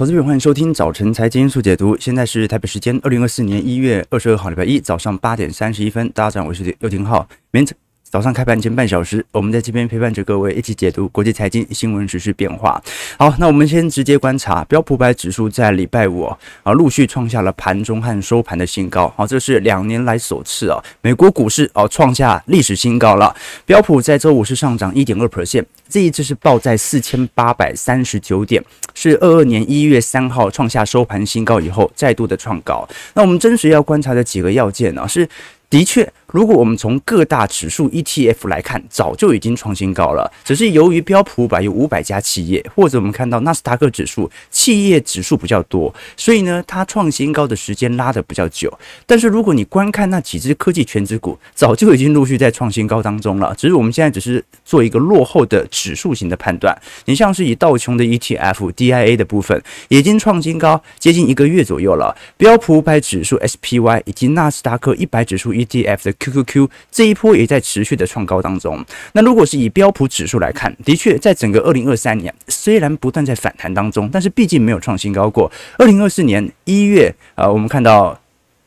投资朋友，欢迎收听早晨财经速解读。现在是台北时间二零二四年一月二十二号，礼拜一早上八点三十一分。大家好，我是刘廷浩。明早上开盘前半小时，我们在这边陪伴着各位一起解读国际财经新闻、时事变化。好，那我们先直接观察标普百指数在礼拜五啊，陆续创下了盘中和收盘的新高。好，这是两年来首次啊，美国股市啊创下历史新高了。标普在周五是上涨一点二 percent，这一次是报在四千八百三十九点，是二二年一月三号创下收盘新高以后再度的创高。那我们真实要观察的几个要件呢，是的确。如果我们从各大指数 ETF 来看，早就已经创新高了，只是由于标普五百有五百家企业，或者我们看到纳斯达克指数企业指数比较多，所以呢，它创新高的时间拉得比较久。但是如果你观看那几只科技权值股，早就已经陆续在创新高当中了，只是我们现在只是做一个落后的指数型的判断。你像是以道琼的 ETF DIA 的部分，已经创新高接近一个月左右了，标普五百指数 SPY 以及纳斯达克一百指数 ETF 的。QQQ 这一波也在持续的创高当中。那如果是以标普指数来看，的确在整个二零二三年，虽然不断在反弹当中，但是毕竟没有创新高过。二零二四年一月，呃，我们看到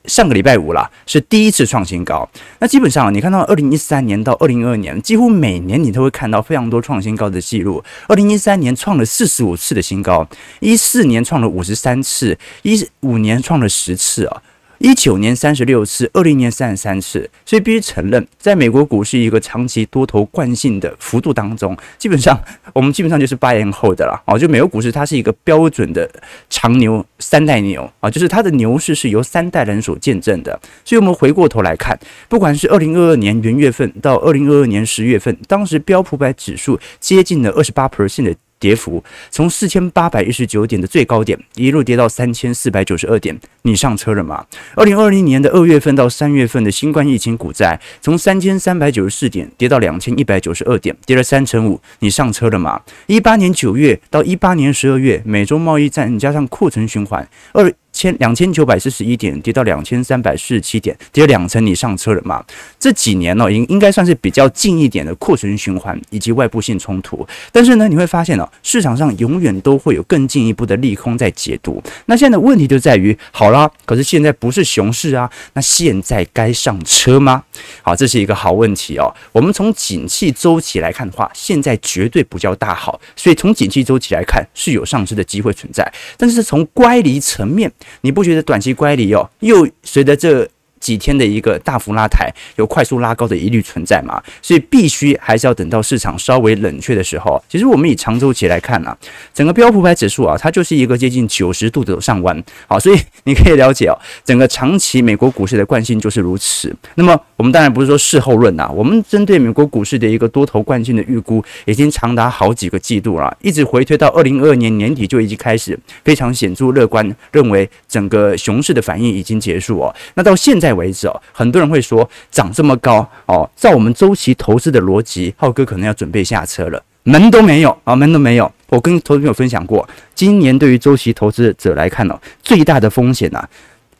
上个礼拜五啦，是第一次创新高。那基本上你看到二零一三年到二零二二年，几乎每年你都会看到非常多创新高的记录。二零一三年创了四十五次的新高，一四年创了五十三次，一五年创了十次啊。一九年三十六次，二零年三十三次，所以必须承认，在美国股市一个长期多头惯性的幅度当中，基本上我们基本上就是 buy and hold 的了哦。就美国股市它是一个标准的长牛三代牛啊，就是它的牛市是由三代人所见证的。所以，我们回过头来看，不管是二零二二年元月份到二零二二年十月份，当时标普百指数接近了二十八 percent 的。跌幅从四千八百一十九点的最高点一路跌到三千四百九十二点，你上车了吗？二零二零年的二月份到三月份的新冠疫情股债从三千三百九十四点跌到两千一百九十二点，跌了三成五，你上车了吗？一八年九月到一八年十二月，美洲贸易战加上库存循环二。千两千九百四十一点跌到两千三百四十七点，跌了两成，你上车了吗？这几年呢、哦，应应该算是比较近一点的库存循环以及外部性冲突。但是呢，你会发现呢、市场上永远都会有更进一步的利空在解读。那现在的问题就在于，好啦，可是现在不是熊市啊，那现在该上车吗？好，这是一个好问题哦。我们从景气周期来看的话，现在绝对不叫大好，所以从景气周期来看是有上市的机会存在。但是从乖离层面，你不觉得短期乖离哦，又随着这几天的一个大幅拉抬，有快速拉高的疑虑存在嘛？所以必须还是要等到市场稍微冷却的时候。其实我们以长周期来看啊，整个标普百指数啊，它就是一个接近九十度的上弯。好，所以你可以了解哦，整个长期美国股市的惯性就是如此。那么我们当然不是说事后论呐，我们针对美国股市的一个多头惯性的预估，已经长达好几个季度了，一直回推到二零二二年年底就已经开始非常显著乐观，认为整个熊市的反应已经结束哦。那到现在。为止哦，很多人会说涨这么高哦，照我们周期投资的逻辑，浩哥可能要准备下车了，门都没有啊，门都没有。我跟投资朋友分享过，今年对于周期投资者来看呢，最大的风险呐，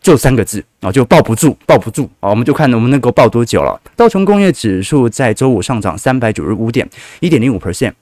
就三个字啊，就抱不住，抱不住啊。我们就看我们能够抱多久了。道琼工业指数在周五上涨三百九十五点，一点零五 percent。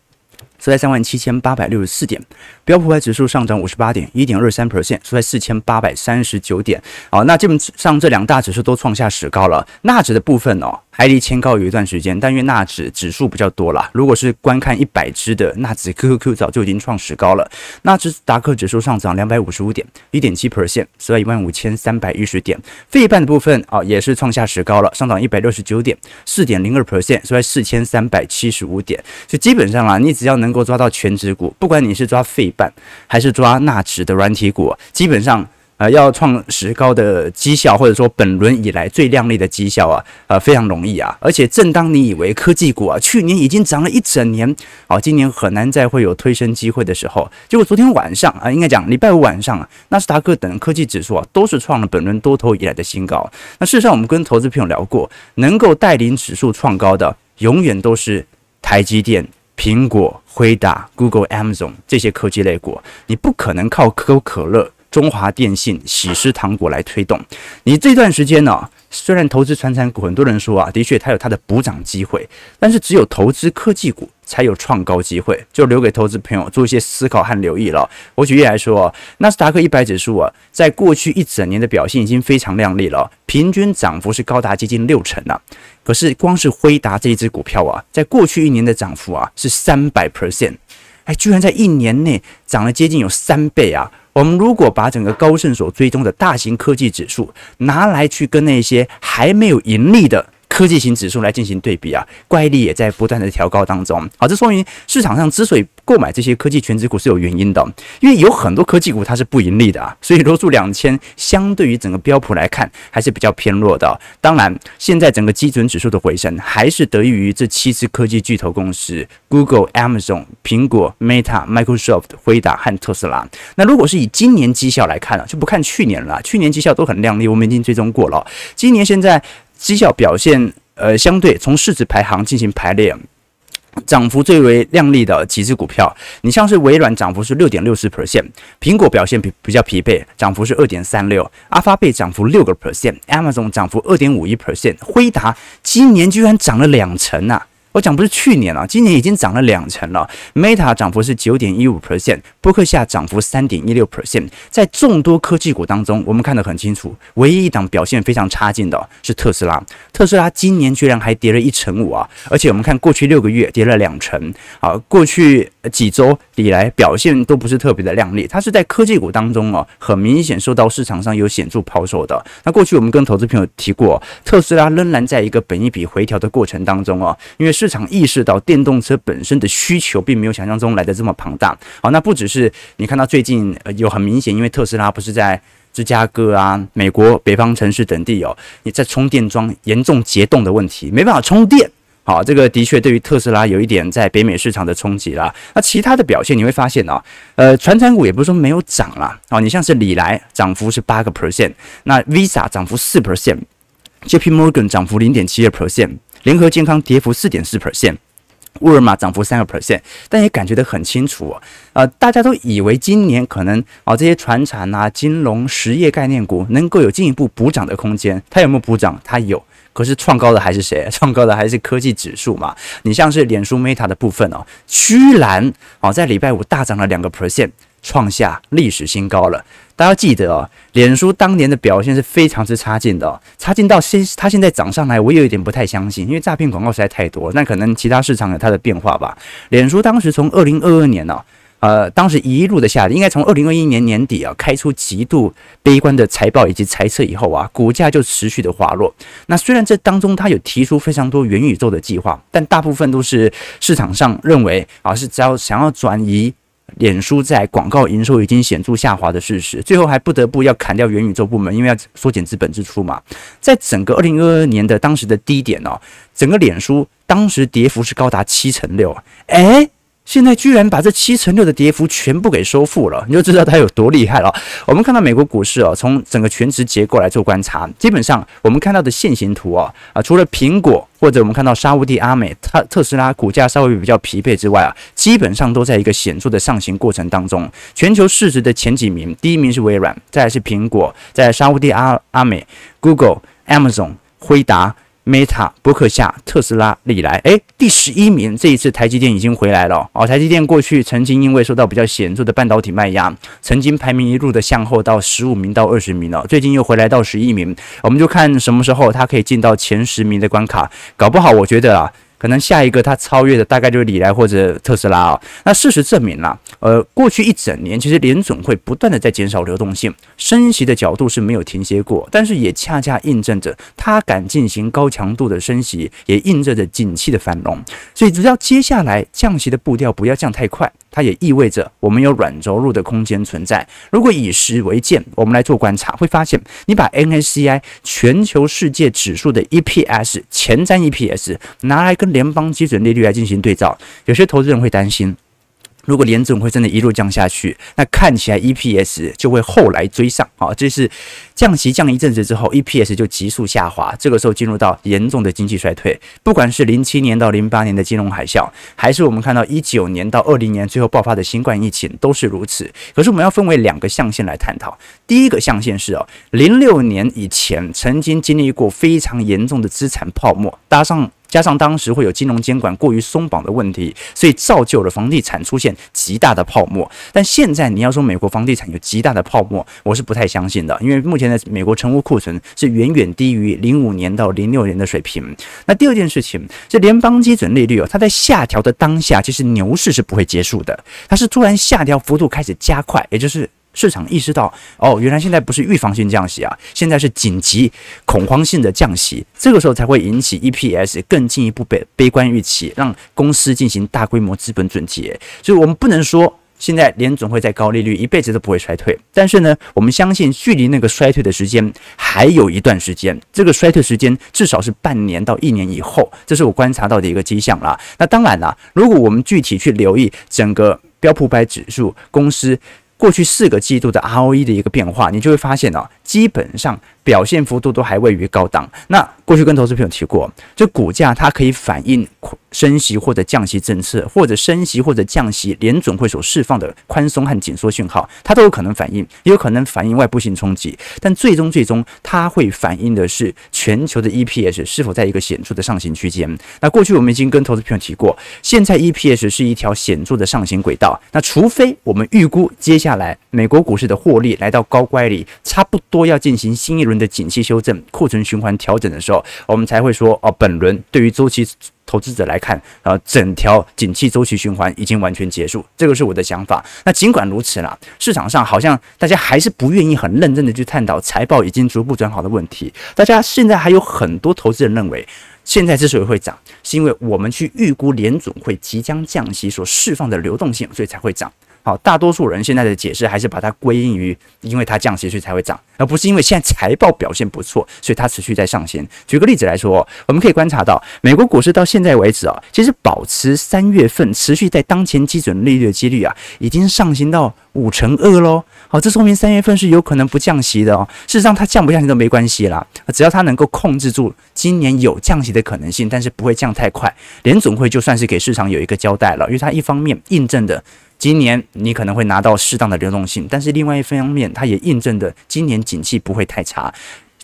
收在三万七千八百六十四点，标普五百指数上涨五十八点，一点二三 percent，收在四千八百三十九点。好，那基本上这两大指数都创下史高了。纳指的部分呢。还离前高有一段时间，但因为纳指指数比较多啦，如果是观看一百只的纳指 QQQ，早就已经创史高了。纳指达克指数上涨两百五十五点，一点七 percent，收在一万五千三百一十点。费半的部分啊，也是创下史高了，上涨一百六十九点，四点零二 percent，收在四千三百七十五点。就基本上啊，你只要能够抓到权值股，不管你是抓费半还是抓纳指的软体股，基本上。呃，要创史高的绩效，或者说本轮以来最亮丽的绩效啊，呃，非常容易啊。而且，正当你以为科技股啊，去年已经涨了一整年，啊，今年很难再会有推升机会的时候，结果昨天晚上啊，应该讲礼拜五晚上啊，纳斯达克等科技指数啊，都是创了本轮多头以来的新高。那事实上，我们跟投资朋友聊过，能够带领指数创高的，永远都是台积电、苹果、辉达、Google、Amazon 这些科技类股，你不可能靠可口可乐。中华电信、喜诗糖果来推动。你这段时间呢、虽然投资传产股，很多人说啊，的确它有它的补涨机会，但是只有投资科技股才有创高机会，就留给投资朋友做一些思考和留意了。我举例来说，纳斯达克一百指数啊，在过去一整年的表现已经非常亮丽了，平均涨幅是高达接近六成了。可是光是辉达这一只股票啊，在过去一年的涨幅啊是三百 percent。哎，居然在一年内涨了接近有三倍啊！我们如果把整个高盛所追踪的大型科技指数拿来去跟那些还没有盈利的。科技型指数来进行对比啊，怪力也在不断的调高当中。好，这说明市场上之所以购买这些科技全值股是有原因的，因为有很多科技股它是不盈利的啊，所以罗素两千相对于整个标普来看还是比较偏弱的。当然，现在整个基准指数的回升还是得益于这七只科技巨头公司：Google、Amazon、苹果、Meta、Microsoft、辉达和特斯拉。那如果是以今年绩效来看啊，就不看去年了，去年绩效都很亮丽，我们已经追踪过了。今年现在。绩效表现，呃，相对从市值排行进行排列，涨幅最为亮丽的几只股票，你像是微软涨幅是六点六四 percent，苹果表现比比较疲惫，涨幅是二点三六，阿发贝涨幅六个 percent，Amazon 涨幅二点五一 percent，辉达今年居然涨了两成呐！我讲不是去年了，今年已经涨了两成了。Meta 涨幅是九点一五 percent，波克夏涨幅三点一六 percent。在众多科技股当中，我们看得很清楚，唯一一档表现非常差劲的是特斯拉。特斯拉今年居然还跌了一成五啊！而且我们看过去六个月跌了两成，啊，过去几周以来表现都不是特别的亮丽。它是在科技股当中哦，很明显受到市场上有显著抛售的。那过去我们跟投资朋友提过，特斯拉仍然在一个本一笔回调的过程当中哦，因为。市场意识到电动车本身的需求并没有想象中来的这么庞大。好，那不只是你看到最近有很明显，因为特斯拉不是在芝加哥啊、美国北方城市等地哦，你在充电桩严重结冻的问题，没办法充电。好，这个的确对于特斯拉有一点在北美市场的冲击啦。那其他的表现你会发现啊，呃，传产股也不是说没有涨啦。哦，你像是里来涨幅是八个 percent，那 Visa 涨幅四 percent，JP Morgan 涨幅零点七二 percent。联合健康跌幅四点四 percent，沃尔玛涨幅三个 percent，但也感觉得很清楚哦，呃，大家都以为今年可能啊这些传产啊、金融、实业概念股能够有进一步补涨的空间，它有没有补涨？它有，可是创高的还是谁？创高的还是科技指数嘛？你像是脸书 Meta 的部分哦，居然哦在礼拜五大涨了两个 percent，创下历史新高了。大家记得哦，脸书当年的表现是非常之差劲的哦，差劲到现它现在涨上来，我有一点不太相信，因为诈骗广告实在太多。那可能其他市场有它的变化吧。脸书当时从二零二二年呢，呃，当时一路的下跌，应该从二零二一年年底啊，开出极度悲观的财报以及财测以后啊，股价就持续的滑落。那虽然这当中它有提出非常多元宇宙的计划，但大部分都是市场上认为啊，是只要想要转移。脸书在广告营收已经显著下滑的事实，最后还不得不要砍掉元宇宙部门，因为要缩减资本支出嘛。在整个二零二二年的当时的低点哦，整个脸书当时跌幅是高达七成六，诶。现在居然把这七成六的跌幅全部给收复了，你就知道它有多厉害了。我们看到美国股市哦，从整个权值结构来做观察，基本上我们看到的线形图啊啊，除了苹果或者我们看到沙乌地阿美特特斯拉股价稍微比较疲惫之外啊，基本上都在一个显著的上行过程当中。全球市值的前几名，第一名是微软，再来是苹果，在沙乌地阿阿美、Google、Amazon、辉达。Meta、伯克夏、特斯拉、里来，哎，第十一名。这一次台积电已经回来了哦。台积电过去曾经因为受到比较显著的半导体卖压，曾经排名一路的向后到十五名到二十名了。最近又回来到十一名，我们就看什么时候它可以进到前十名的关卡。搞不好，我觉得啊。可能下一个它超越的大概就是李来或者特斯拉啊。那事实证明了，呃，过去一整年其实联总会不断的在减少流动性，升息的角度是没有停歇过，但是也恰恰印证着它敢进行高强度的升息，也印证着景气的繁荣。所以只要接下来降息的步调不要降太快，它也意味着我们有软着陆的空间存在。如果以时为鉴，我们来做观察，会发现你把 n s c i 全球世界指数的 EPS 前瞻 EPS 拿来跟联邦基准利率来进行对照，有些投资人会担心，如果联准会真的一路降下去，那看起来 EPS 就会后来追上啊。这是降息降一阵子之后，EPS 就急速下滑，这个时候进入到严重的经济衰退。不管是零七年到零八年的金融海啸，还是我们看到一九年到二零年最后爆发的新冠疫情，都是如此。可是我们要分为两个象限来探讨。第一个象限是哦，零六年以前曾经经历过非常严重的资产泡沫，搭上。加上当时会有金融监管过于松绑的问题，所以造就了房地产出现极大的泡沫。但现在你要说美国房地产有极大的泡沫，我是不太相信的，因为目前的美国成屋库存是远远低于零五年到零六年的水平。那第二件事情，这联邦基准利率哦，它在下调的当下，其实牛市是不会结束的，它是突然下调幅度开始加快，也就是。市场意识到，哦，原来现在不是预防性降息啊，现在是紧急恐慌性的降息，这个时候才会引起 EPS 更进一步悲悲观预期，让公司进行大规模资本准结。所以，我们不能说现在联准会在高利率一辈子都不会衰退，但是呢，我们相信距离那个衰退的时间还有一段时间，这个衰退时间至少是半年到一年以后，这是我观察到的一个迹象啦。那当然啦，如果我们具体去留意整个标普百指数公司。过去四个季度的 ROE 的一个变化，你就会发现呢，基本上表现幅度都还位于高档。那过去跟投资朋友提过，这股价它可以反映升息或者降息政策，或者升息或者降息，联准会所释放的宽松和紧缩讯号，它都有可能反映，也有可能反映外部性冲击。但最终最终，它会反映的是全球的 EPS 是否在一个显著的上行区间。那过去我们已经跟投资朋友提过，现在 EPS 是一条显著的上行轨道。那除非我们预估接下来美国股市的获利来到高乖离，差不多要进行新一轮的景气修正、库存循环调整的时候，我们才会说哦，本轮对于周期投资者来看，啊，整条景气周期循环已经完全结束，这个是我的想法。那尽管如此啦，市场上好像大家还是不愿意很认真的去探讨财报已经逐步转好的问题。大家现在还有很多投资人认为，现在之所以会涨，是因为我们去预估联总会即将降息所释放的流动性，所以才会涨。好，大多数人现在的解释还是把它归因于，因为它降息，所以才会涨，而不是因为现在财报表现不错，所以它持续在上行。举个例子来说，我们可以观察到，美国股市到现在为止啊，其实保持三月份持续在当前基准利率的几率啊，已经上行到五成二喽。好，这说明三月份是有可能不降息的哦。事实上，它降不降息都没关系啦，只要它能够控制住今年有降息的可能性，但是不会降太快，联总会就算是给市场有一个交代了，因为它一方面印证的。今年你可能会拿到适当的流动性，但是另外一方面，它也印证的今年景气不会太差。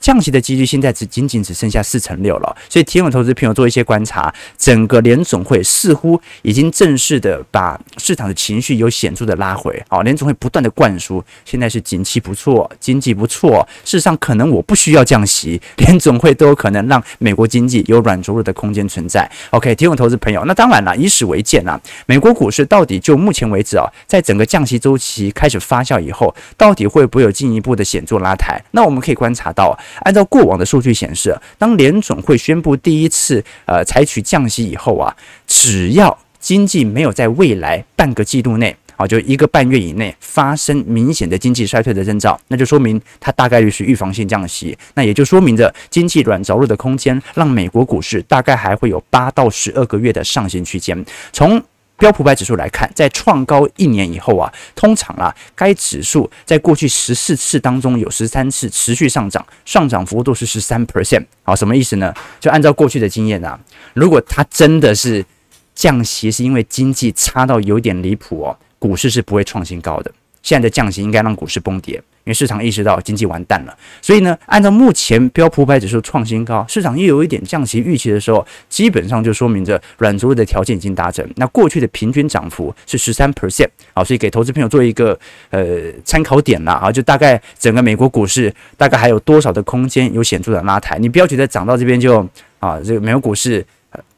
降息的几率现在只仅仅只剩下四成六了，所以提问投资朋友做一些观察，整个联总会似乎已经正式的把市场的情绪有显著的拉回。好，联总会不断的灌输，现在是景气不错，经济不错。事实上，可能我不需要降息，联总会都有可能让美国经济有软着陆的空间存在。OK，提问投资朋友，那当然了，以史为鉴啊，美国股市到底就目前为止啊，在整个降息周期开始发酵以后，到底会不会有进一步的显著拉抬？那我们可以观察到。按照过往的数据显示，当联总会宣布第一次呃采取降息以后啊，只要经济没有在未来半个季度内啊，就一个半月以内发生明显的经济衰退的征兆，那就说明它大概率是预防性降息，那也就说明着经济软着陆的空间，让美国股市大概还会有八到十二个月的上行区间。从标普百指数来看，在创高一年以后啊，通常啊，该指数在过去十四次当中有十三次持续上涨，上涨幅度是十三 percent。好，什么意思呢？就按照过去的经验啊，如果它真的是降息，是因为经济差到有点离谱哦，股市是不会创新高的。现在的降息应该让股市崩跌。因为市场意识到经济完蛋了，所以呢，按照目前标普百指数创新高，市场又有一点降息预期的时候，基本上就说明着软着陆的条件已经达成。那过去的平均涨幅是十三 percent，好，所以给投资朋友做一个呃参考点啦，啊，就大概整个美国股市大概还有多少的空间有显著的拉抬？你不要觉得涨到这边就啊，这个美国股市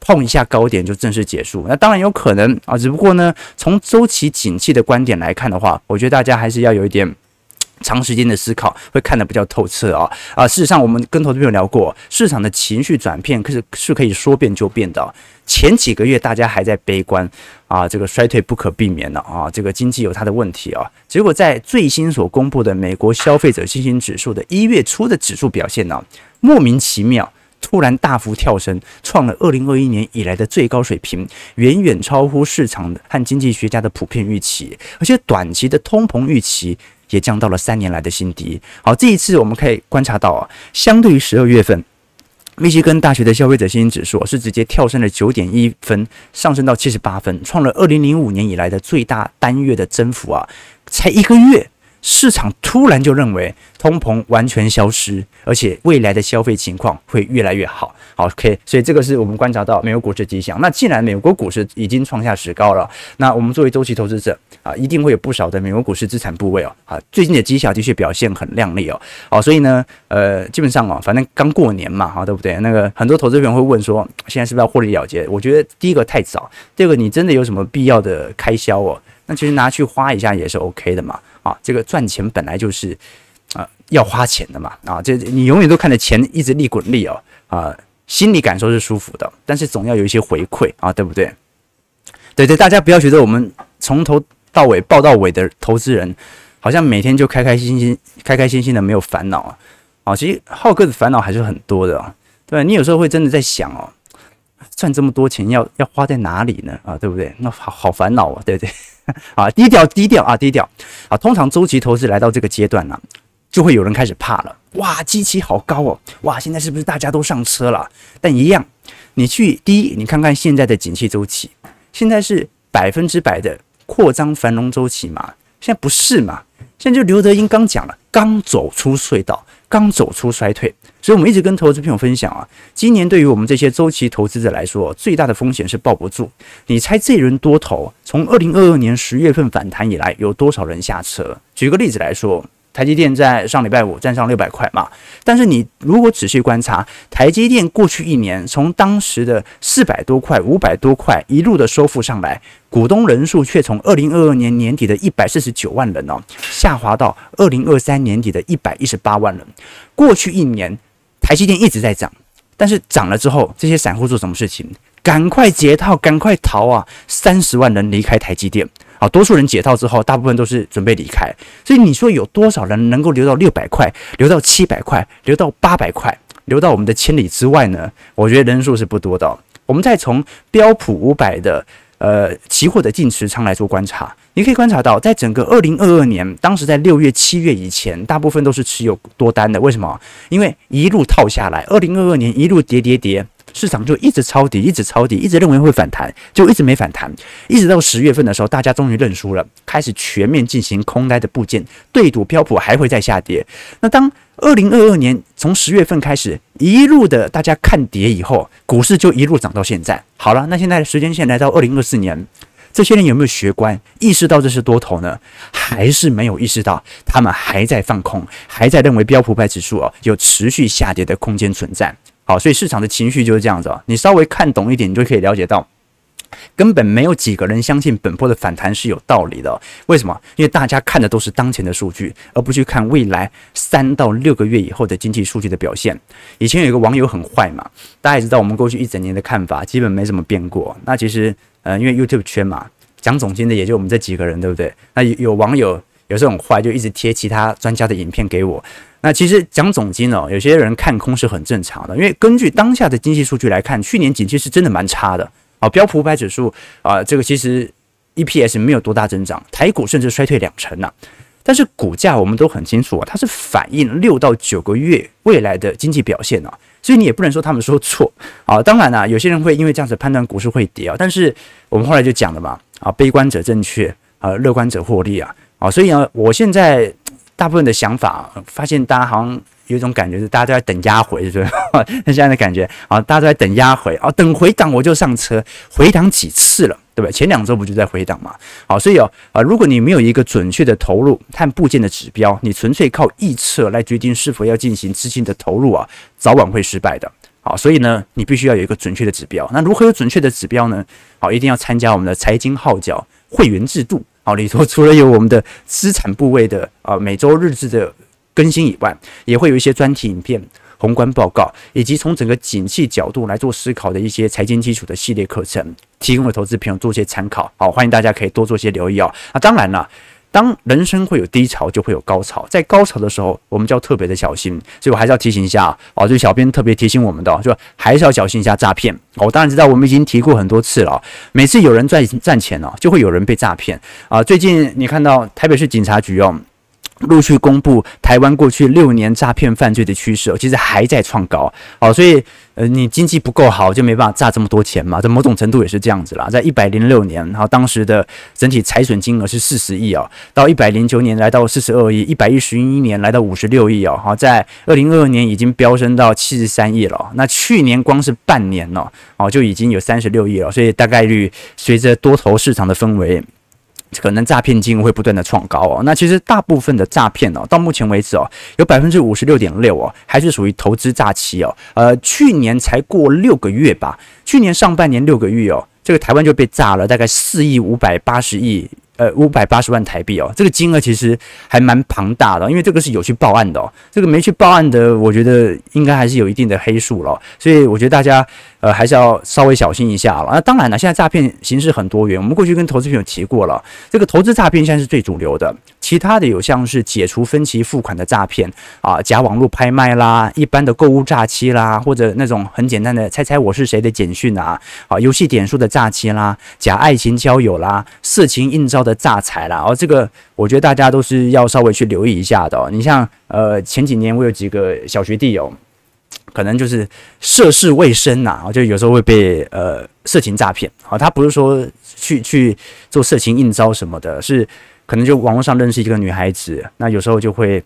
碰一下高点就正式结束，那当然有可能啊，只不过呢，从周期景气的观点来看的话，我觉得大家还是要有一点。长时间的思考会看得比较透彻啊啊！事实上，我们跟投资朋友聊过，市场的情绪转变可是是可以说变就变的。前几个月大家还在悲观啊，这个衰退不可避免了啊，这个经济有它的问题啊。结果在最新所公布的美国消费者信心指数的一月初的指数表现呢，莫名其妙。突然大幅跳升，创了二零二一年以来的最高水平，远远超乎市场的和经济学家的普遍预期，而且短期的通膨预期也降到了三年来的新低。好，这一次我们可以观察到啊，相对于十二月份，密西根大学的消费者信心指数是直接跳升了九点一分，上升到七十八分，创了二零零五年以来的最大单月的增幅啊，才一个月。市场突然就认为通膨完全消失，而且未来的消费情况会越来越好。好，OK，所以这个是我们观察到美国股市迹象。那既然美国股市已经创下史高了，那我们作为周期投资者啊，一定会有不少的美国股市资产部位哦。啊，最近的绩效的确表现很亮丽哦。好，所以呢，呃，基本上哦，反正刚过年嘛，哈，对不对？那个很多投资朋友会问说，现在是不是要获利了结？我觉得第一个太早，第二个你真的有什么必要的开销哦？那其实拿去花一下也是 OK 的嘛。啊，这个赚钱本来就是啊要花钱的嘛啊，这你永远都看着钱一直利滚利哦啊，心理感受是舒服的，但是总要有一些回馈啊，对不对？对对，大家不要觉得我们从头到尾抱到尾的投资人，好像每天就开开心心、开开心心的没有烦恼啊啊，其实浩哥的烦恼还是很多的啊，对，你有时候会真的在想哦，赚这么多钱要要花在哪里呢？啊，对不对？那好好烦恼啊，对不对？啊，低调低调啊，低调啊！通常周期投资来到这个阶段呢、就会有人开始怕了。哇，基期好高哦！哇，现在是不是大家都上车了？但一样，你去第一，你看看现在的景气周期，现在是百分之百的扩张繁荣周期嘛？现在不是嘛？现在就刘德英刚讲了，刚走出隧道，刚走出衰退。所以，我们一直跟投资朋友分享啊，今年对于我们这些周期投资者来说，最大的风险是抱不住。你猜这轮多头从二零二二年十月份反弹以来，有多少人下车？举个例子来说。台积电在上礼拜五站上六百块嘛，但是你如果仔细观察，台积电过去一年从当时的四百多块、五百多块一路的收复上来，股东人数却从二零二二年年底的一百四十九万人哦，下滑到二零二三年底的一百一十八万人。过去一年，台积电一直在涨，但是涨了之后，这些散户做什么事情？赶快解套，赶快逃啊！三十万人离开台积电。啊，多数人解套之后，大部分都是准备离开。所以你说有多少人能够留到六百块，留到七百块，留到八百块，留到我们的千里之外呢？我觉得人数是不多的。我们再从标普五百的呃期货的净持仓来做观察，你可以观察到，在整个二零二二年，当时在六月、七月以前，大部分都是持有多单的。为什么？因为一路套下来，二零二二年一路跌跌跌。市场就一直抄底，一直抄底，一直认为会反弹，就一直没反弹，一直到十月份的时候，大家终于认输了，开始全面进行空单的布件，对赌标普还会再下跌。那当二零二二年从十月份开始一路的大家看跌以后，股市就一路涨到现在。好了，那现在的时间线来到二零二四年，这些人有没有学乖，意识到这是多头呢？还是没有意识到？他们还在放空，还在认为标普百指数哦有持续下跌的空间存在。好，所以市场的情绪就是这样子啊。你稍微看懂一点，你就可以了解到，根本没有几个人相信本波的反弹是有道理的。为什么？因为大家看的都是当前的数据，而不去看未来三到六个月以后的经济数据的表现。以前有一个网友很坏嘛，大家也知道我们过去一整年的看法基本没怎么变过。那其实，呃，因为 YouTube 圈嘛，讲总监的也就我们这几个人，对不对？那有有网友有时候很坏，就一直贴其他专家的影片给我。那其实讲总金哦，有些人看空是很正常的，因为根据当下的经济数据来看，去年景气是真的蛮差的啊。标普五百指数啊，这个其实 EPS 没有多大增长，台股甚至衰退两成呢。但是股价我们都很清楚啊，它是反映六到九个月未来的经济表现啊，所以你也不能说他们说错啊。当然啦，有些人会因为这样子判断股市会跌啊，但是我们后来就讲了嘛，啊，悲观者正确啊，乐观者获利啊，啊，所以呢，我现在。大部分的想法，发现大家好像有一种感觉是，大家都在等压回，是不是？那现在的感觉啊，大家都在等压回啊，等回档我就上车，回档几次了，对不对？前两周不就在回档嘛？好，所以哦啊，如果你没有一个准确的投入和部件的指标，你纯粹靠预测来决定是否要进行资金的投入啊，早晚会失败的。好，所以呢，你必须要有一个准确的指标。那如何有准确的指标呢？好，一定要参加我们的财经号角会员制度。里头 除了有我们的资产部位的啊每周日志的更新以外，也会有一些专题影片、宏观报告，以及从整个景气角度来做思考的一些财经基础的系列课程，提供给投资朋友做一些参考。好，欢迎大家可以多做些留意哦。那当然了，当人生会有低潮，就会有高潮，在高潮的时候，我们就要特别的小心。所以我还是要提醒一下哦，就小编特别提醒我们的，就还是要小心一下诈骗。我当然知道，我们已经提过很多次了，每次有人赚赚钱了，就会有人被诈骗啊。最近你看到台北市警察局哦。陆续公布台湾过去六年诈骗犯罪的趋势，其实还在创高。好，所以呃，你经济不够好，就没办法诈这么多钱嘛。在某种程度也是这样子啦。在一百零六年，然后当时的整体财损金额是四十亿哦，到一百零九年来到四十二亿，一百一十一年来到五十六亿哦。好，在二零二二年已经飙升到七十三亿了。那去年光是半年哦，哦就已经有三十六亿了。所以大概率随着多头市场的氛围。可能诈骗金额会不断的创高哦。那其实大部分的诈骗哦，到目前为止哦，有百分之五十六点六哦，还是属于投资诈欺哦。呃，去年才过六个月吧，去年上半年六个月哦，这个台湾就被诈了大概四亿五百八十亿。呃，五百八十万台币哦，这个金额其实还蛮庞大的，因为这个是有去报案的哦，这个没去报案的，我觉得应该还是有一定的黑数了，所以我觉得大家呃还是要稍微小心一下了。那当然了，现在诈骗形式很多元，我们过去跟投资朋友提过了，这个投资诈骗现在是最主流的。其他的有像是解除分期付款的诈骗啊，假网络拍卖啦，一般的购物诈欺啦，或者那种很简单的猜猜我是谁的简讯啊，啊，游戏点数的诈欺啦，假爱情交友啦，色情应召的诈财啦，哦，这个我觉得大家都是要稍微去留意一下的哦。你像呃前几年我有几个小学弟哦，可能就是涉世未深呐，就有时候会被呃色情诈骗啊，他不是说去去做色情应招什么的，是。可能就网络上认识一个女孩子，那有时候就会，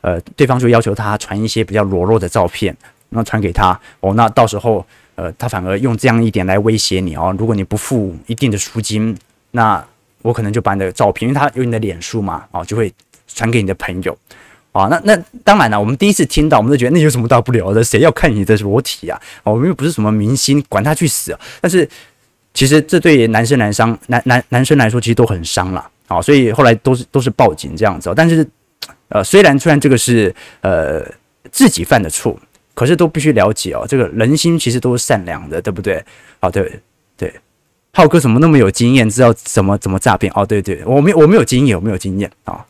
呃，对方就要求他传一些比较裸露的照片，然后传给他哦，那到时候，呃，他反而用这样一点来威胁你哦，如果你不付一定的赎金，那我可能就把你的照片，因为他有你的脸书嘛，哦，就会传给你的朋友，啊，那那当然了，我们第一次听到，我们都觉得那有什么大不了的，谁要看你的裸体啊？哦，我们又不是什么明星，管他去死啊！但是其实这对男生来伤，男男男生来说，其实都很伤了。啊，所以后来都是都是报警这样子，但是，呃，虽然虽然这个是呃自己犯的错，可是都必须了解哦，这个人心其实都是善良的，对不对？好，对对，浩哥怎么那么有经验，知道怎么怎么诈骗？哦，对对，我没我没有经验，我没有经验啊，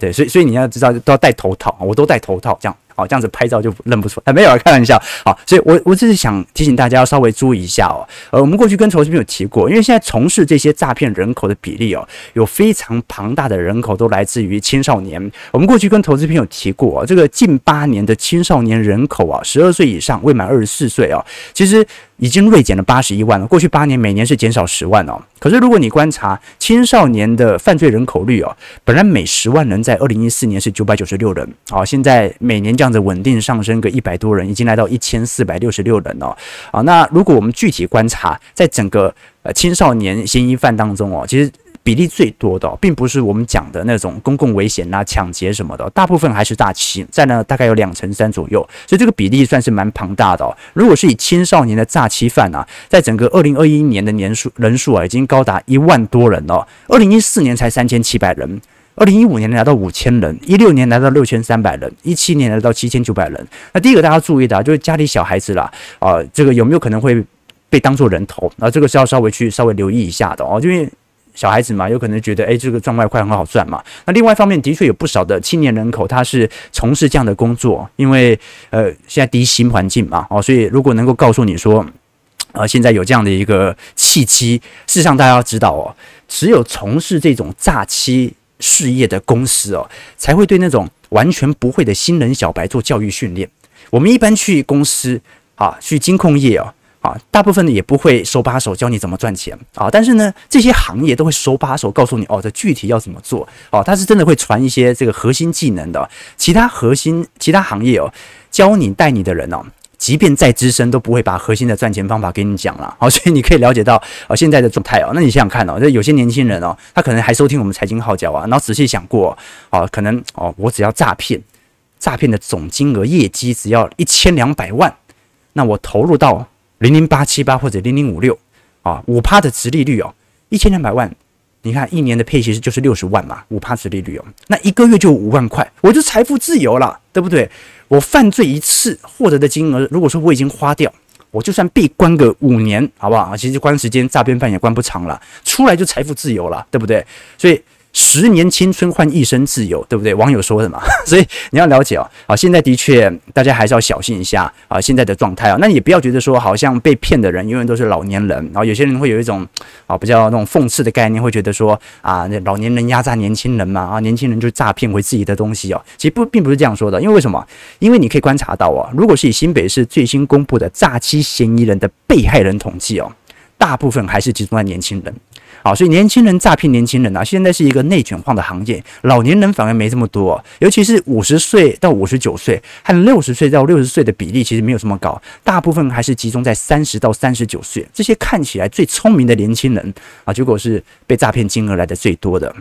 对，所以所以你要知道都要戴头套，我都戴头套这样。哦，这样子拍照就认不出来，没有啊开玩笑。好，所以我我只是想提醒大家要稍微注意一下哦。呃，我们过去跟投资朋友提过，因为现在从事这些诈骗人口的比例哦，有非常庞大的人口都来自于青少年。我们过去跟投资朋友提过，这个近八年的青少年人口啊，十二岁以上未满二十四岁哦，其实。已经锐减了八十一万了。过去八年每年是减少十万哦。可是如果你观察青少年的犯罪人口率哦，本来每十万人在二零一四年是九百九十六人，好，现在每年这样子稳定上升个一百多人，已经来到一千四百六十六人哦。啊，那如果我们具体观察，在整个呃青少年嫌疑犯当中哦，其实。比例最多的，并不是我们讲的那种公共危险啊、抢劫什么的，大部分还是诈欺，占了大概有两成三左右，所以这个比例算是蛮庞大的。如果是以青少年的诈欺犯啊，在整个二零二一年的年数人数啊，已经高达一万多人了。二零一四年才三千七百人，二零一五年来到五千人，一六年来到六千三百人，一七年来到七千九百人。那第一个大家注意的，就是家里小孩子啦，啊，这个有没有可能会被当作人头？啊，这个是要稍微去稍微留意一下的哦，因为。小孩子嘛，有可能觉得，诶，这个赚外快很好赚嘛。那另外一方面，的确有不少的青年人口，他是从事这样的工作，因为呃，现在低薪环境嘛，哦，所以如果能够告诉你说，呃，现在有这样的一个契机，事实上大家要知道哦，只有从事这种诈欺事业的公司哦，才会对那种完全不会的新人小白做教育训练。我们一般去公司啊，去金控业哦。啊，大部分呢也不会手把手教你怎么赚钱啊，但是呢，这些行业都会手把手告诉你哦，这具体要怎么做哦，他是真的会传一些这个核心技能的。其他核心其他行业哦，教你带你的人哦，即便再资深都不会把核心的赚钱方法给你讲了。好，所以你可以了解到哦现在的状态哦。那你想想看哦，这有些年轻人哦，他可能还收听我们财经号角啊，然后仔细想过哦，可能哦，我只要诈骗，诈骗的总金额业绩只要一千两百万，那我投入到。零零八七八或者零零五六啊，五趴的殖利率哦，一千两百万，你看一年的配息就是六十万嘛，五趴殖利率哦，那一个月就五万块，我就财富自由了，对不对？我犯罪一次获得的金额，如果说我已经花掉，我就算被关个五年，好不好？其实关时间诈骗犯也关不长了，出来就财富自由了，对不对？所以十年青春换一生自由，对不对？网友说的嘛，所以你要了解哦。好，现在的确大家还是要小心一下啊，现在的状态啊。那也不要觉得说好像被骗的人永远都是老年人，然后有些人会有一种啊比较那种讽刺的概念，会觉得说啊，那老年人压榨年轻人嘛，啊，年轻人就诈骗回自己的东西哦。其实不并不是这样说的，因为为什么？因为你可以观察到啊，如果是以新北市最新公布的诈欺嫌疑人的被害人统计哦，大部分还是集中在年轻人。好，所以年轻人诈骗年轻人啊，现在是一个内卷化的行业，老年人反而没这么多，尤其是五十岁到五十九岁和六十岁到六十岁的比例其实没有这么高，大部分还是集中在三十到三十九岁，这些看起来最聪明的年轻人啊，结果是被诈骗金额来的最多的。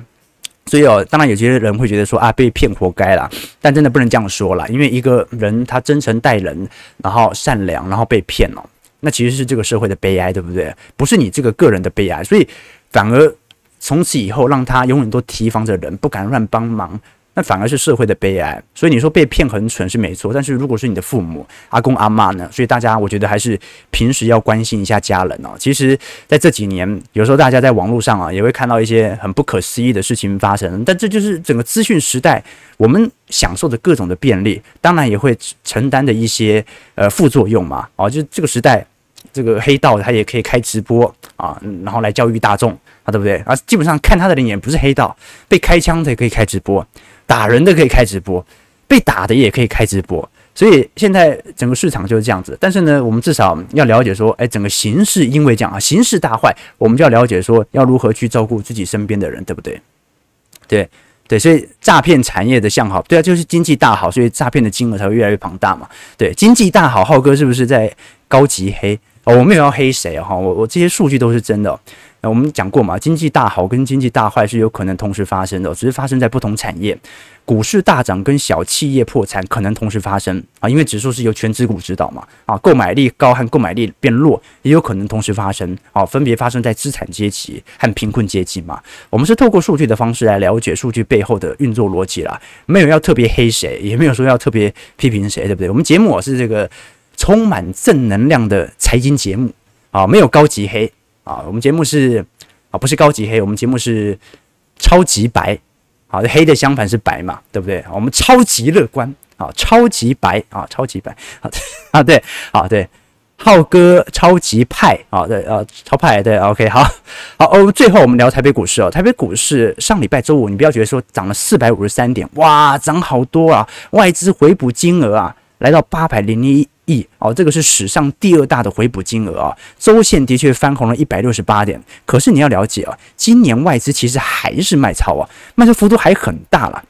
所以哦，当然有些人会觉得说啊，被骗活该啦，但真的不能这样说啦，因为一个人他真诚待人，然后善良，然后被骗了，那其实是这个社会的悲哀，对不对？不是你这个个人的悲哀，所以。反而从此以后，让他永远都提防着人，不敢乱帮忙，那反而是社会的悲哀。所以你说被骗很蠢是没错，但是如果是你的父母、阿公阿嬷呢？所以大家我觉得还是平时要关心一下家人哦。其实在这几年，有时候大家在网络上啊，也会看到一些很不可思议的事情发生。但这就是整个资讯时代，我们享受的各种的便利，当然也会承担的一些呃副作用嘛。哦，就这个时代。这个黑道他也可以开直播啊，然后来教育大众啊，对不对？啊，基本上看他的人也不是黑道，被开枪的也可以开直播，打人的可以开直播，被打的也可以开直播。所以现在整个市场就是这样子。但是呢，我们至少要了解说，哎，整个形势因为这样啊，形势大坏，我们就要了解说，要如何去照顾自己身边的人，对不对？对对，所以诈骗产业的向好，对啊，就是经济大好，所以诈骗的金额才会越来越庞大嘛。对，经济大好，浩哥是不是在高级黑？哦，我没有要黑谁哈，我我这些数据都是真的。那我们讲过嘛，经济大好跟经济大坏是有可能同时发生的，只是发生在不同产业。股市大涨跟小企业破产可能同时发生啊，因为指数是由全指股指导嘛。啊，购买力高和购买力变弱也有可能同时发生啊，分别发生在资产阶级和贫困阶级嘛。我们是透过数据的方式来了解数据背后的运作逻辑啦，没有要特别黑谁，也没有说要特别批评谁，对不对？我们节目是这个。充满正能量的财经节目。啊，没有高级黑。啊，我们节目是啊，不是高级黑，我们节目是超级白，好，黑的相反是白嘛，对不对？我们超级乐观。啊，超级白。啊，超级白。啊，对，啊对，浩哥超级派。啊，对啊，超派对，OK，好。好哦，最后我们聊台北股市哦，台北股市上礼拜周五，你不要觉得说涨了四百五十三点，哇，涨好多啊，外资回补金额啊，来到八百零一。亿哦，这个是史上第二大的回补金额啊，周线的确翻红了一百六十八点。可是你要了解啊，今年外资其实还是卖超啊，卖超幅度还很大了。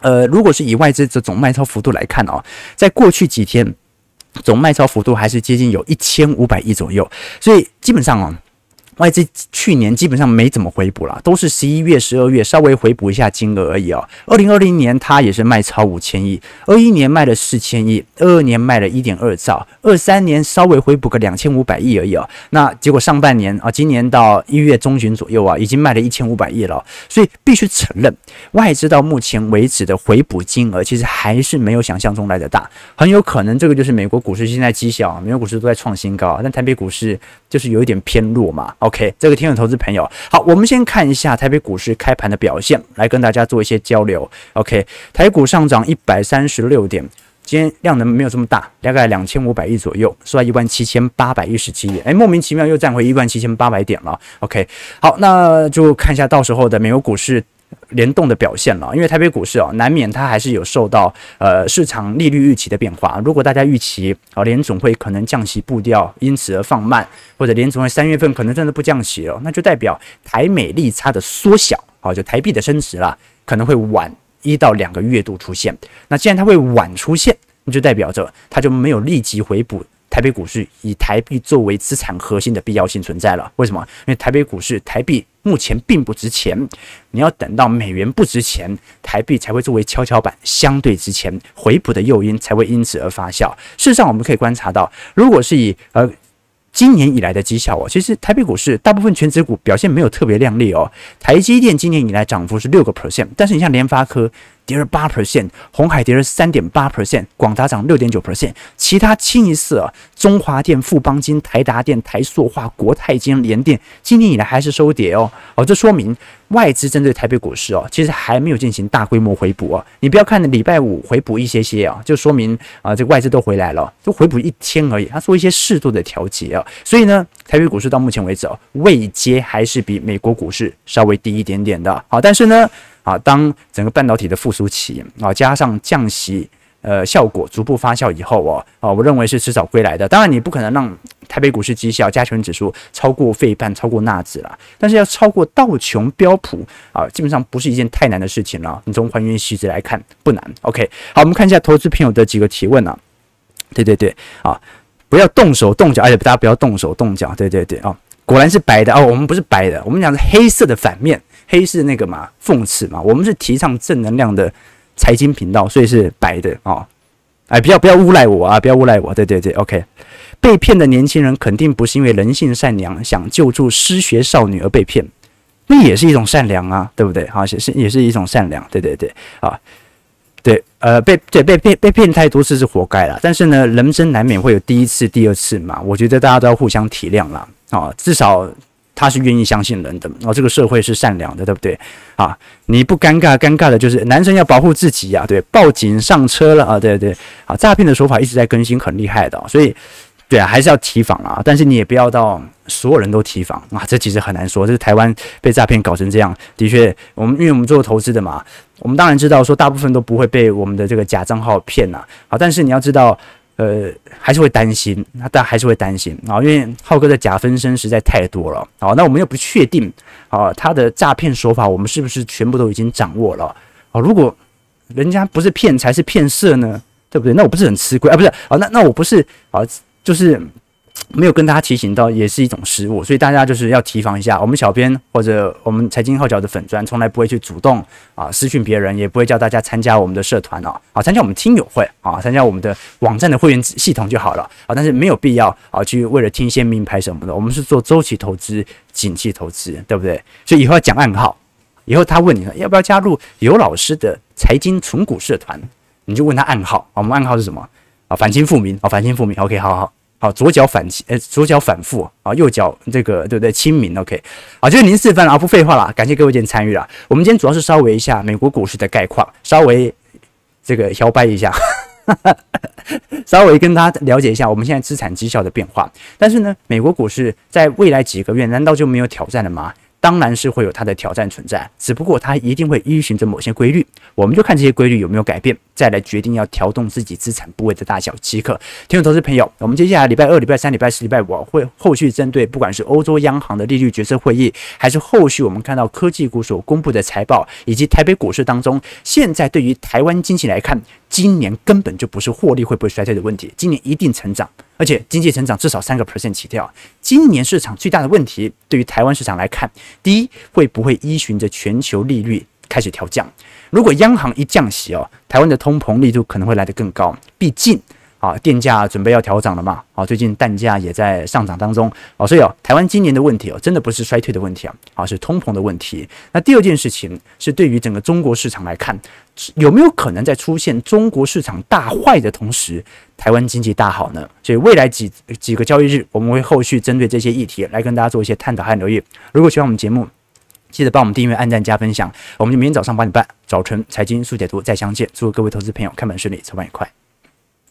呃，如果是以外资的总卖超幅度来看啊，在过去几天总卖超幅度还是接近有一千五百亿左右，所以基本上啊。外资去年基本上没怎么回补了，都是十一月、十二月稍微回补一下金额而已哦。二零二零年它也是卖超五千亿，二一年卖了四千亿，二二年卖了一点二兆，二三年稍微回补个两千五百亿而已哦。那结果上半年啊，今年到一月中旬左右啊，已经卖了一千五百亿了。所以必须承认，外资到目前为止的回补金额其实还是没有想象中来的大，很有可能这个就是美国股市现在绩效，美国股市都在创新高，但台北股市就是有一点偏弱嘛。OK，这个听众投资朋友，好，我们先看一下台北股市开盘的表现，来跟大家做一些交流。OK，台股上涨一百三十六点，今天量能没有这么大，大概两千五百亿左右，收在一万七千八百一十七点，哎，莫名其妙又站回一万七千八百点了。OK，好，那就看一下到时候的美国股市。联动的表现了，因为台北股市哦，难免它还是有受到呃市场利率预期的变化。如果大家预期啊联总会可能降息步调因此而放慢，或者联总会三月份可能真的不降息了，那就代表台美利差的缩小，好，就台币的升值啦，可能会晚一到两个月度出现。那既然它会晚出现，那就代表着它就没有立即回补。台北股市以台币作为资产核心的必要性存在了。为什么？因为台北股市台币目前并不值钱，你要等到美元不值钱，台币才会作为跷跷板相对值钱，回补的诱因才会因此而发酵。事实上，我们可以观察到，如果是以呃今年以来的绩效哦，其实台北股市大部分全职股表现没有特别亮丽哦。台积电今年以来涨幅是六个 percent，但是你像联发科。跌了八 percent，红海跌了三点八 percent，广达涨六点九 percent，其他清一色，中华电、富邦金、台达电、台塑化、国泰金、联电，今年以来还是收跌哦，哦，这说明外资针对台北股市哦，其实还没有进行大规模回补哦。你不要看礼拜五回补一些些啊，就说明啊，这个外资都回来了，就回补一天而已，他做一些适度的调节啊，所以呢，台北股市到目前为止哦，位阶还是比美国股市稍微低一点点的，好，但是呢。啊，当整个半导体的复苏期啊，加上降息呃效果逐步发酵以后哦，啊，我认为是迟早归来的。当然，你不可能让台北股市绩效加权指数超过费半、超过纳指啦，但是要超过道琼标普啊，基本上不是一件太难的事情了。你从还原息值来看，不难。OK，好，我们看一下投资朋友的几个提问啊。对对对，啊，不要动手动脚，而且大家不要动手动脚。对对对，啊，果然是白的哦，我们不是白的，我们讲是黑色的反面。黑是那个嘛，讽刺嘛。我们是提倡正能量的财经频道，所以是白的啊、哦。哎，不要不要诬赖我啊！不要诬赖我。对对对，OK。被骗的年轻人肯定不是因为人性善良，想救助失学少女而被骗，那也是一种善良啊，对不对？好，是是也是一种善良。对对对，啊，对，呃，被对被骗被骗太多次是活该了。但是呢，人生难免会有第一次、第二次嘛。我觉得大家都要互相体谅啦。啊、至少。他是愿意相信人的哦，这个社会是善良的，对不对啊？你不尴尬，尴尬的就是男生要保护自己呀、对，报警上车了啊，对对，啊，诈骗的手法一直在更新，很厉害的，所以对啊，还是要提防啊，但是你也不要到所有人都提防啊，这其实很难说。这是台湾被诈骗搞成这样，的确，我们因为我们做投资的嘛，我们当然知道说大部分都不会被我们的这个假账号骗呐，好，但是你要知道。呃，还是会担心，那但还是会担心啊，因为浩哥的假分身实在太多了啊。那我们又不确定啊，他的诈骗手法我们是不是全部都已经掌握了啊？如果人家不是骗财是骗色呢，对不对？那我不是很吃亏啊？不是啊，那那我不是啊，就是。没有跟大家提醒到，也是一种失误，所以大家就是要提防一下。我们小编或者我们财经号角的粉专，从来不会去主动啊私讯别人，也不会叫大家参加我们的社团哦，啊参加我们听友会啊，参加我们的网站的会员系统就好了啊。但是没有必要啊去为了听一些名牌什么的，我们是做周期投资、景气投资，对不对？所以以后要讲暗号，以后他问你要不要加入尤老师的财经存股社团，你就问他暗号。我们暗号是什么啊？反清复明啊，反清复明。OK，好好好。左脚反呃，左脚反复啊，右脚这个对不对？清明，OK，好，就是您示范了啊，不废话了，感谢各位今天参与了。我们今天主要是稍微一下美国股市的概况，稍微这个摇摆一下，稍微跟大家了解一下我们现在资产绩效的变化。但是呢，美国股市在未来几个月难道就没有挑战了吗？当然是会有它的挑战存在，只不过它一定会依循着某些规律，我们就看这些规律有没有改变，再来决定要调动自己资产部位的大小即可。听众投资朋友，我们接下来礼拜二、礼拜三、礼拜四、礼拜五会后续针对不管是欧洲央行的利率决策会议，还是后续我们看到科技股所公布的财报，以及台北股市当中，现在对于台湾经济来看，今年根本就不是获利会不会衰退的问题，今年一定成长。而且经济成长至少三个 percent 起跳。今年市场最大的问题，对于台湾市场来看，第一，会不会依循着全球利率开始调降？如果央行一降息哦，台湾的通膨力度可能会来得更高。毕竟。啊，电价准备要调涨了嘛？啊，最近蛋价也在上涨当中啊，所以哦，台湾今年的问题哦，真的不是衰退的问题啊，啊，是通膨的问题。那第二件事情是对于整个中国市场来看，有没有可能在出现中国市场大坏的同时，台湾经济大好呢？所以未来几几个交易日，我们会后续针对这些议题来跟大家做一些探讨和留意。如果喜欢我们节目，记得帮我们订阅、按赞、加分享。我们就明天早上八点半早晨财经速解读再相见。祝各位投资朋友开门顺利，操盘愉快。